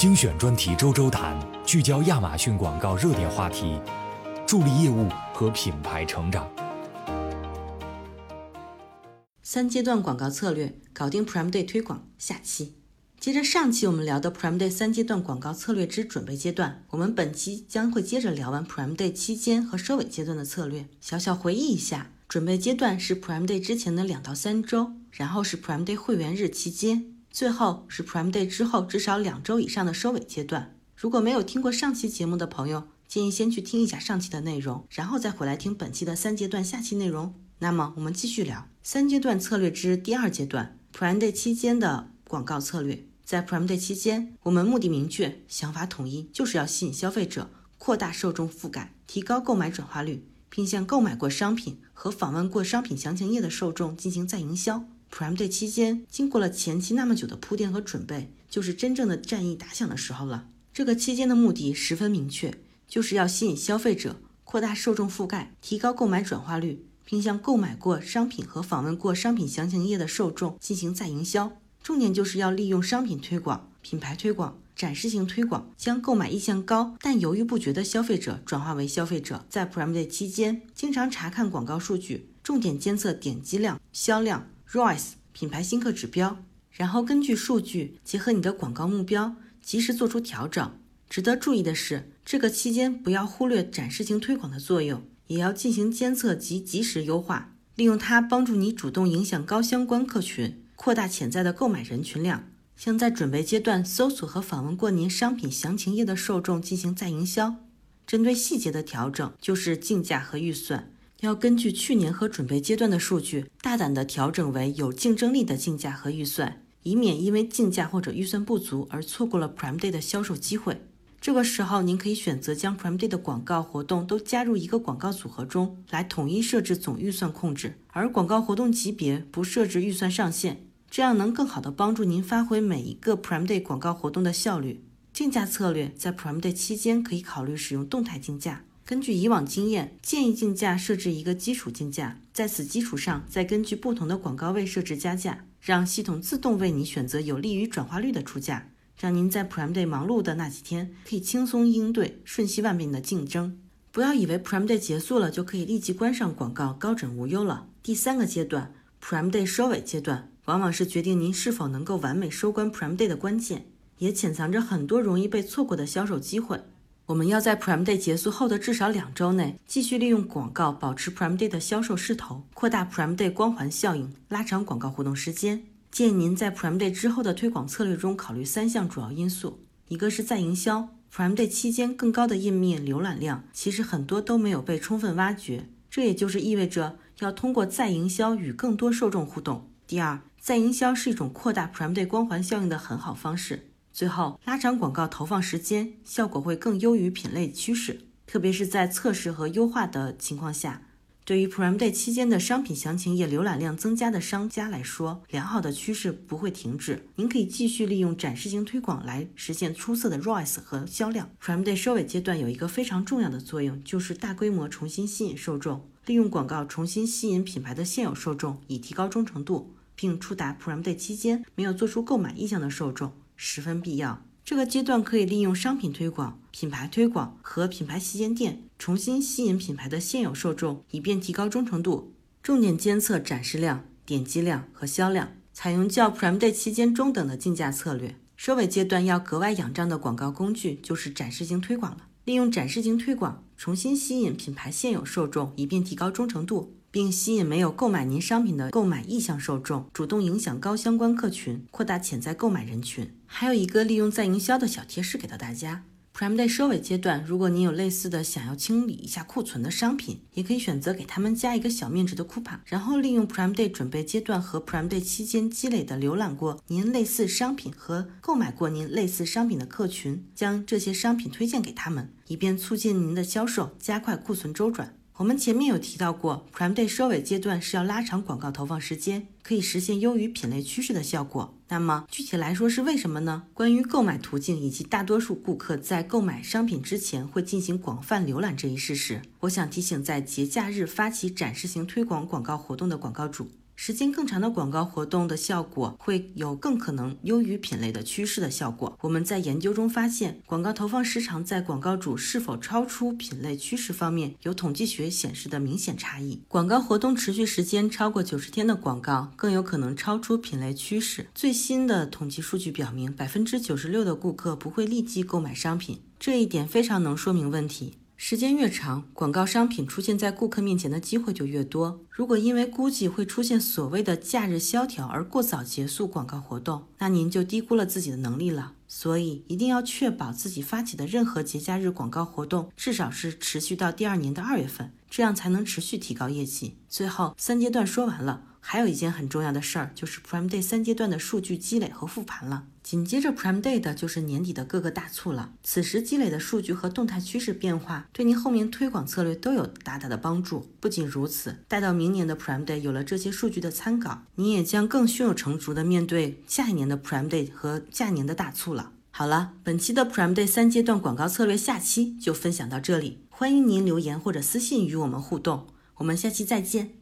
精选专题周周谈，聚焦亚马逊广告热点话题，助力业务和品牌成长。三阶段广告策略搞定 Prime Day 推广。下期接着上期我们聊的 Prime Day 三阶段广告策略之准备阶段，我们本期将会接着聊完 Prime Day 期间和收尾阶段的策略。小小回忆一下，准备阶段是 Prime Day 之前的两到三周，然后是 Prime Day 会员日期间。最后是 Prime Day 之后至少两周以上的收尾阶段。如果没有听过上期节目的朋友，建议先去听一下上期的内容，然后再回来听本期的三阶段下期内容。那么我们继续聊三阶段策略之第二阶段，Prime Day 期间的广告策略。在 Prime Day 期间，我们目的明确，想法统一，就是要吸引消费者，扩大受众覆盖，提高购买转化率，并向购买过商品和访问过商品详情页的受众进行再营销。Prime Day 期间，经过了前期那么久的铺垫和准备，就是真正的战役打响的时候了。这个期间的目的十分明确，就是要吸引消费者，扩大受众覆盖，提高购买转化率，并向购买过商品和访问过商品详情页的受众进行再营销。重点就是要利用商品推广、品牌推广、展示性推广，将购买意向高但犹豫不决的消费者转化为消费者。在 Prime Day 期间，经常查看广告数据，重点监测点击量、销量。ROAS 品牌新客指标，然后根据数据结合你的广告目标，及时做出调整。值得注意的是，这个期间不要忽略展示性推广的作用，也要进行监测及及时优化，利用它帮助你主动影响高相关客群，扩大潜在的购买人群量。像在准备阶段搜索和访问过您商品详情页的受众进行再营销。针对细节的调整，就是竞价和预算。要根据去年和准备阶段的数据，大胆地调整为有竞争力的竞价和预算，以免因为竞价或者预算不足而错过了 Prime Day 的销售机会。这个时候，您可以选择将 Prime Day 的广告活动都加入一个广告组合中来统一设置总预算控制，而广告活动级别不设置预算上限，这样能更好的帮助您发挥每一个 Prime Day 广告活动的效率。竞价策略在 Prime Day 期间可以考虑使用动态竞价。根据以往经验，建议竞价设置一个基础竞价，在此基础上再根据不同的广告位设置加价，让系统自动为你选择有利于转化率的出价，让您在 Prime Day 忙碌的那几天可以轻松应对瞬息万变的竞争。不要以为 Prime Day 结束了就可以立即关上广告，高枕无忧了。第三个阶段，Prime Day 收尾阶段，往往是决定您是否能够完美收官 Prime Day 的关键，也潜藏着很多容易被错过的销售机会。我们要在 Prime Day 结束后的至少两周内，继续利用广告保持 Prime Day 的销售势头，扩大 Prime Day 光环效应，拉长广告活动时间。建议您在 Prime Day 之后的推广策略中考虑三项主要因素：一个是再营销，Prime Day 期间更高的页面浏览量，其实很多都没有被充分挖掘，这也就是意味着要通过再营销与更多受众互动。第二，再营销是一种扩大 Prime Day 光环效应的很好方式。最后，拉长广告投放时间，效果会更优于品类趋势，特别是在测试和优化的情况下。对于 Prime Day 期间的商品详情页浏览量增加的商家来说，良好的趋势不会停止。您可以继续利用展示性推广来实现出色的 ROAS 和销量。Prime Day 收尾阶段有一个非常重要的作用，就是大规模重新吸引受众，利用广告重新吸引品牌的现有受众，以提高忠诚度，并触达 Prime Day 期间没有做出购买意向的受众。十分必要。这个阶段可以利用商品推广、品牌推广和品牌旗舰店，重新吸引品牌的现有受众，以便提高忠诚度。重点监测展示量、点击量和销量，采用较 Prime Day 期间中等的竞价策略。收尾阶段要格外仰仗的广告工具就是展示型推广了。利用展示型推广，重新吸引品牌现有受众，以便提高忠诚度。并吸引没有购买您商品的购买意向受众，主动影响高相关客群，扩大潜在购买人群。还有一个利用再营销的小贴士给到大家：Prime Day 收尾阶段，如果您有类似的想要清理一下库存的商品，也可以选择给他们加一个小面值的 coupon，然后利用 Prime Day 准备阶段和 Prime Day 期间积累的浏览过您类似商品和购买过您类似商品的客群，将这些商品推荐给他们，以便促进您的销售，加快库存周转。我们前面有提到过，Prime Day 收尾阶段是要拉长广告投放时间，可以实现优于品类趋势的效果。那么具体来说是为什么呢？关于购买途径以及大多数顾客在购买商品之前会进行广泛浏览这一事实，我想提醒在节假日发起展示型推广广告活动的广告主。时间更长的广告活动的效果会有更可能优于品类的趋势的效果。我们在研究中发现，广告投放时长在广告主是否超出品类趋势方面有统计学显示的明显差异。广告活动持续时间超过九十天的广告更有可能超出品类趋势。最新的统计数据表明，百分之九十六的顾客不会立即购买商品，这一点非常能说明问题。时间越长，广告商品出现在顾客面前的机会就越多。如果因为估计会出现所谓的假日萧条而过早结束广告活动，那您就低估了自己的能力了。所以一定要确保自己发起的任何节假日广告活动至少是持续到第二年的二月份，这样才能持续提高业绩。最后三阶段说完了。还有一件很重要的事儿，就是 Prime Day 三阶段的数据积累和复盘了。紧接着 Prime Day 的就是年底的各个大促了。此时积累的数据和动态趋势变化，对您后面推广策略都有大大的帮助。不仅如此，待到明年的 Prime Day 有了这些数据的参考，你也将更胸有成竹地面对下一年的 Prime Day 和下年的大促了。好了，本期的 Prime Day 三阶段广告策略下期就分享到这里，欢迎您留言或者私信与我们互动，我们下期再见。